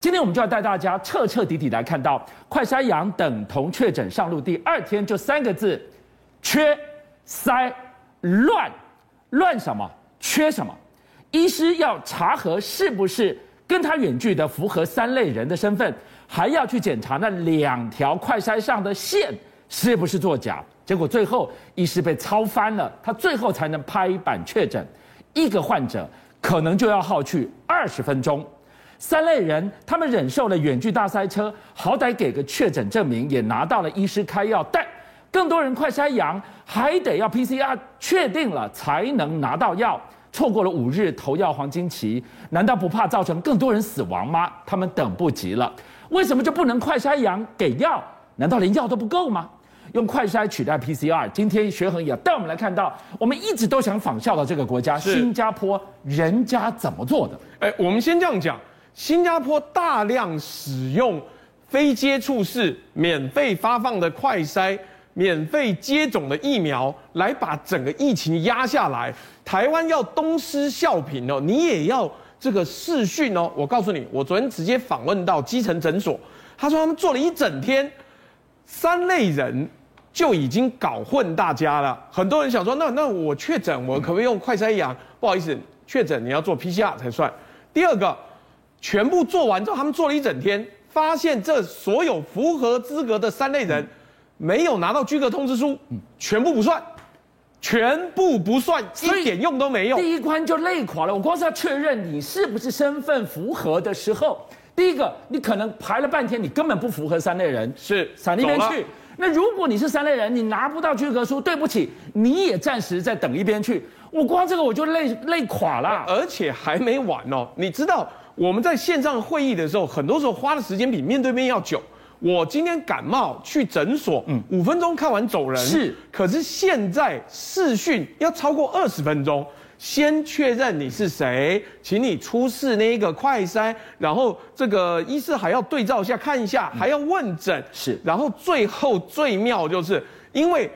今天我们就要带大家彻彻底底来看到快筛阳等同确诊上路第二天就三个字：缺、筛、乱。乱什么？缺什么？医师要查核是不是跟他远距的符合三类人的身份，还要去检查那两条快筛上的线是不是作假。结果最后医师被操翻了，他最后才能拍板确诊，一个患者可能就要耗去二十分钟。三类人，他们忍受了远距大塞车，好歹给个确诊证明，也拿到了医师开药。但更多人快筛阳，还得要 PCR 确定了才能拿到药，错过了五日投药黄金期，难道不怕造成更多人死亡吗？他们等不及了。为什么就不能快筛阳给药？难道连药都不够吗？用快筛取代 PCR，今天学恒也带我们来看到，我们一直都想仿效的这个国家新加坡，人家怎么做的？哎，我们先这样讲。新加坡大量使用非接触式免费发放的快筛、免费接种的疫苗，来把整个疫情压下来。台湾要东施效颦哦，你也要这个视讯哦。我告诉你，我昨天直接访问到基层诊所，他说他们做了一整天，三类人就已经搞混大家了。很多人想说，那那我确诊，我可不可以用快筛阳？不好意思，确诊你要做 PCR 才算。第二个。全部做完之后，他们做了一整天，发现这所有符合资格的三类人，没有拿到居格通知书，全部不算，全部不算，一点用都没有。第一关就累垮了。我光是要确认你是不是身份符合的时候，第一个你可能排了半天，你根本不符合三类人，是闪那边去。那如果你是三类人，你拿不到居格书，对不起，你也暂时再等一边去。我光这个我就累累垮了，而且还没完哦，你知道。我们在线上会议的时候，很多时候花的时间比面对面要久。我今天感冒去诊所，嗯，五分钟看完走人。是，可是现在视讯要超过二十分钟，先确认你是谁，请你出示那个快筛，然后这个医师还要对照一下看一下，还要问诊。是，然后最后最妙就是因为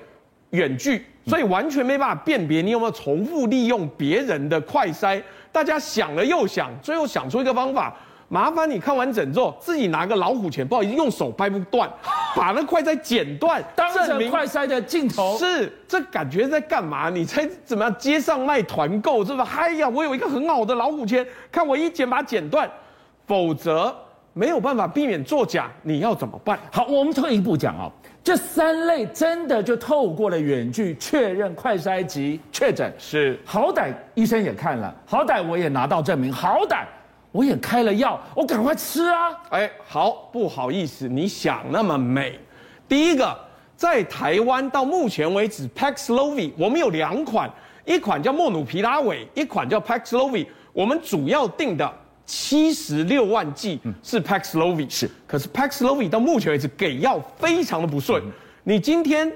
远距，所以完全没办法辨别你有没有重复利用别人的快筛。大家想了又想，最后想出一个方法，麻烦你看完整之后，自己拿个老虎钳，不好意思，用手掰不断，把那快塞剪断，当成快塞的镜头。是，这感觉在干嘛？你猜怎么样？街上卖团购是吧？哎呀，我有一个很好的老虎钳，看我一剪把它剪断，否则没有办法避免作假，你要怎么办？好，我们退一步讲啊。这三类真的就透过了远距确认快筛及确诊，是好歹医生也看了，好歹我也拿到证明，好歹我也开了药，我赶快吃啊！哎，好，不好意思，你想那么美。第一个，在台湾到目前为止，Paxlovid 我们有两款，一款叫莫努皮拉韦，一款叫 Paxlovid，我们主要定的。七十六万剂是 Paxlovid，是，可是 Paxlovid 到目前为止给药非常的不顺。你今天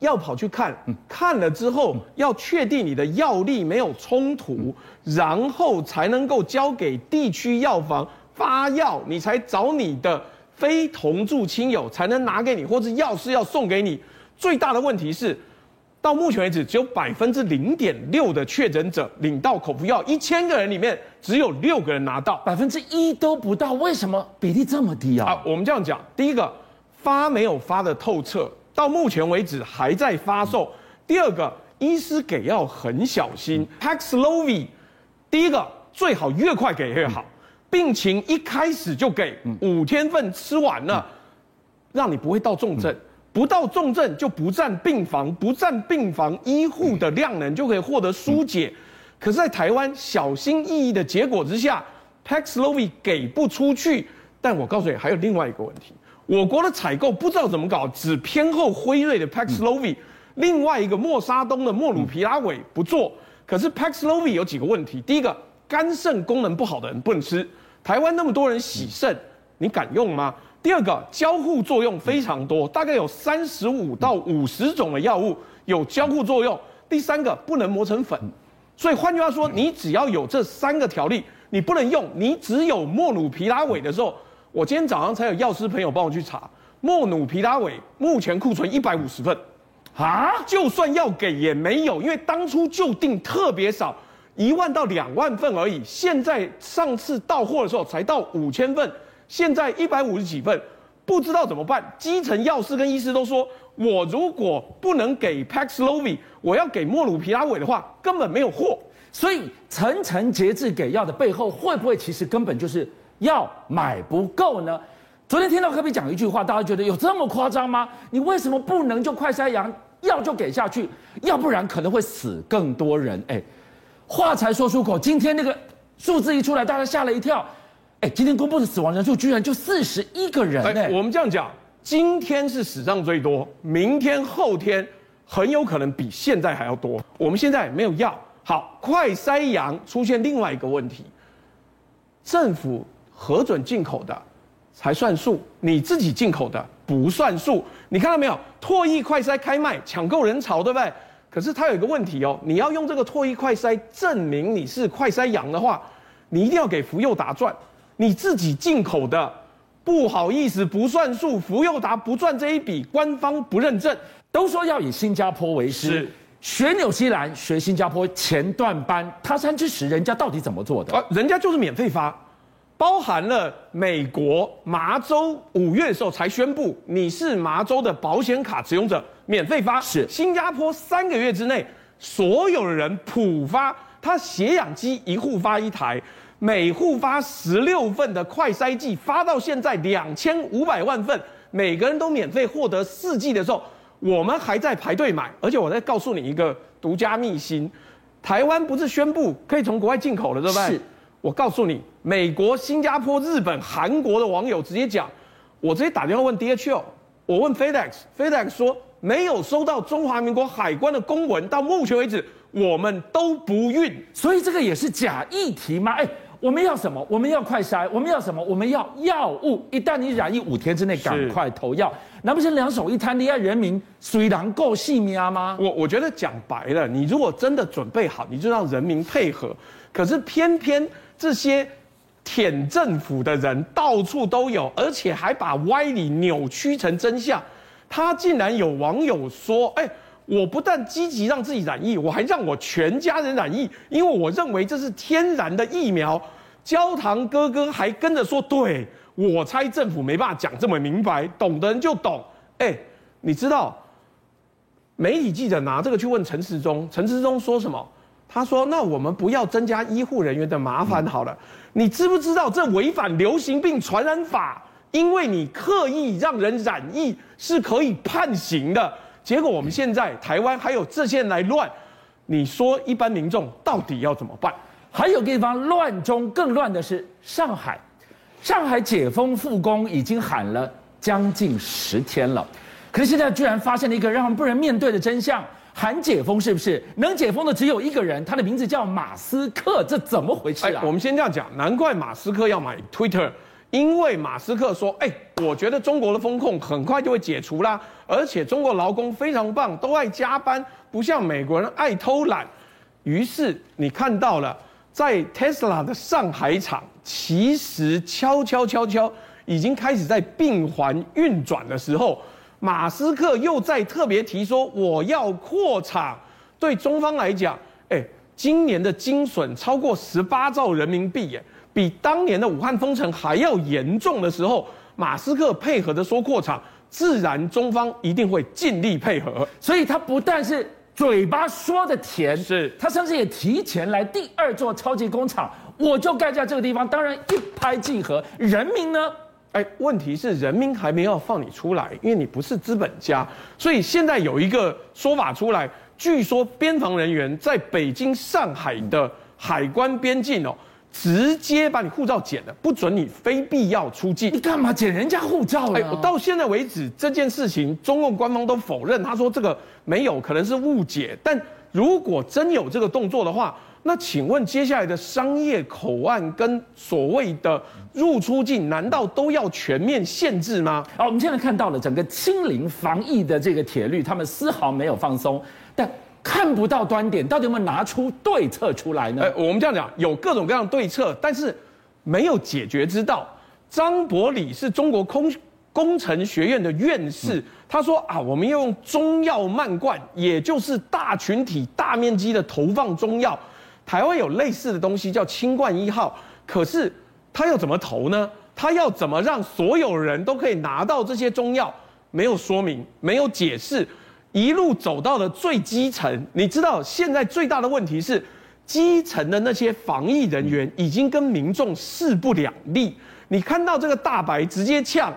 要跑去看，看了之后要确定你的药力没有冲突，然后才能够交给地区药房发药，你才找你的非同住亲友才能拿给你，或者药师要送给你。最大的问题是。到目前为止，只有百分之零点六的确诊者领到口服药，一千个人里面只有六个人拿到，百分之一都不到。为什么比例这么低啊？啊，我们这样讲，第一个发没有发的透彻，到目前为止还在发售。嗯、第二个，医师给药很小心。嗯、Paxlovid，第一个最好越快给越好，嗯、病情一开始就给，五天份吃完了，嗯、让你不会到重症。嗯不到重症就不占病房，不占病房医护的量能就可以获得疏解。可是，在台湾小心翼翼的结果之下，Paxlovid 给不出去。但我告诉你，还有另外一个问题：我国的采购不知道怎么搞，只偏后辉瑞的 Paxlovid，另外一个莫沙东的莫鲁皮拉韦不做。可是 Paxlovid 有几个问题：第一个，肝肾功能不好的人不能吃。台湾那么多人洗肾，你敢用吗？第二个交互作用非常多，大概有三十五到五十种的药物有交互作用。第三个不能磨成粉，所以换句话说，你只要有这三个条例，你不能用。你只有莫努皮拉韦的时候，我今天早上才有药师朋友帮我去查，莫努皮拉韦目前库存一百五十份，啊，就算要给也没有，因为当初就定特别少。一万到两万份而已。现在上次到货的时候才到五千份，现在一百五十几份，不知道怎么办。基层药师跟医师都说，我如果不能给 Paxlovid，我要给莫鲁皮拉韦的话，根本没有货。所以层层节制给药的背后，会不会其实根本就是药买不够呢？昨天听到科比讲一句话，大家觉得有这么夸张吗？你为什么不能就快筛阳药就给下去？要不然可能会死更多人。哎，话才说出口，今天那个数字一出来，大家吓了一跳。哎，今天公布的死亡人数居然就四十一个人。哎，我们这样讲，今天是史上最多，明天后天很有可能比现在还要多。我们现在没有药，好，快筛阳出现另外一个问题，政府核准进口的。才算数，你自己进口的不算数。你看到没有？唾液快筛开卖，抢购人潮，对不对？可是它有一个问题哦，你要用这个唾液快筛证明你是快筛阳的话，你一定要给福佑达赚。你自己进口的，不好意思，不算数。福佑达不赚这一笔，官方不认证。都说要以新加坡为师，是学纽西兰，学新加坡前段班，他山之石，人家到底怎么做的？啊，人家就是免费发。包含了美国麻州五月的时候才宣布，你是麻州的保险卡持用者，免费发。是新加坡三个月之内，所有的人普发，他血氧机一户发一台，每户发十六份的快筛剂，发到现在两千五百万份，每个人都免费获得四剂的时候，我们还在排队买。而且我再告诉你一个独家秘辛，台湾不是宣布可以从国外进口了，对不对？是。我告诉你，美国、新加坡、日本、韩国的网友直接讲，我直接打电话问 DHL，我问 FedEx，FedEx 说没有收到中华民国海关的公文，到目前为止我们都不运，所以这个也是假议题吗？哎，我们要什么？我们要快筛，我们要什么？我们要药物。一旦你染疫五天之内赶快投药，难不成两手一摊，你要人民虽然够细命吗？我我觉得讲白了，你如果真的准备好，你就让人民配合，可是偏偏。这些舔政府的人到处都有，而且还把歪理扭曲成真相。他竟然有网友说：“哎，我不但积极让自己染疫，我还让我全家人染疫，因为我认为这是天然的疫苗。”焦糖哥哥还跟着说：“对，我猜政府没办法讲这么明白，懂的人就懂。”哎，你知道媒体记者拿这个去问陈时中，陈时中说什么？他说：“那我们不要增加医护人员的麻烦好了。你知不知道这违反流行病传染法？因为你刻意让人染疫是可以判刑的。结果我们现在台湾还有这些人来乱，你说一般民众到底要怎么办？还有个地方乱中更乱的是上海，上海解封复工已经喊了将近十天了，可是现在居然发现了一个让人不能面对的真相。”喊解封是不是能解封的只有一个人？他的名字叫马斯克，这怎么回事啊？我们先这样讲，难怪马斯克要买 Twitter，因为马斯克说：“哎，我觉得中国的风控很快就会解除啦，而且中国劳工非常棒，都爱加班，不像美国人爱偷懒。”于是你看到了，在 Tesla 的上海厂，其实悄悄悄悄已经开始在并环运转的时候。马斯克又在特别提说，我要扩厂。对中方来讲，哎，今年的精损超过十八兆人民币，哎，比当年的武汉封城还要严重的时候，马斯克配合的说扩厂，自然中方一定会尽力配合。所以他不但是嘴巴说的甜，是他甚至也提前来第二座超级工厂，我就盖在这个地方，当然一拍即合。人民呢？哎，问题是人民还没有放你出来，因为你不是资本家，所以现在有一个说法出来，据说边防人员在北京、上海的海关边境哦，直接把你护照剪了，不准你非必要出境。你干嘛剪人家护照呢？哎，到现在为止，这件事情中共官方都否认，他说这个没有，可能是误解。但如果真有这个动作的话，那请问接下来的商业口岸跟所谓的入出境，难道都要全面限制吗？好，我们现在看到了整个清零防疫的这个铁律，他们丝毫没有放松，但看不到端点，到底有没有拿出对策出来呢？哎，我们这样讲，有各种各样的对策，但是没有解决之道。张伯礼是中国空工程学院的院士，他说啊，我们要用中药漫灌，也就是大群体、大面积的投放中药。台湾有类似的东西叫清冠一号，可是他要怎么投呢？他要怎么让所有人都可以拿到这些中药？没有说明，没有解释，一路走到了最基层。你知道现在最大的问题是，基层的那些防疫人员已经跟民众势不两立。你看到这个大白直接呛，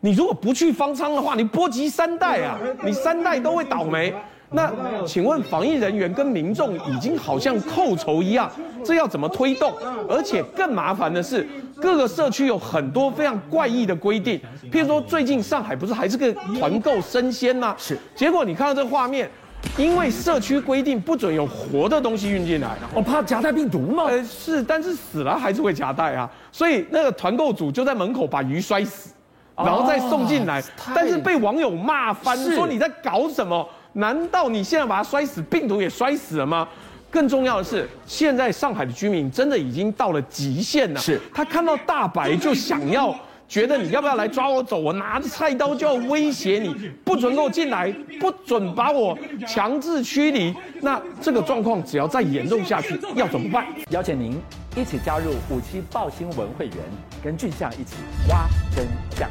你如果不去方舱的话，你波及三代啊，你三代都会倒霉。那请问防疫人员跟民众已经好像扣仇一样，这要怎么推动？而且更麻烦的是，各个社区有很多非常怪异的规定，譬如说最近上海不是还是个团购生鲜吗？是。结果你看到这个画面，因为社区规定不准有活的东西运进来，我怕夹带病毒吗？呃，是，但是死了还是会夹带啊，所以那个团购组就在门口把鱼摔死，然后再送进来，但是被网友骂翻，说你在搞什么？难道你现在把它摔死，病毒也摔死了吗？更重要的是，现在上海的居民真的已经到了极限了。是，他看到大白就想要，觉得你要不要来抓我走？我拿着菜刀就要威胁你，不准给我进来，不准把我强制驱离。那这个状况只要再严重下去，要怎么办？邀请您一起加入五七报新闻会员，跟俊相一起挖真相。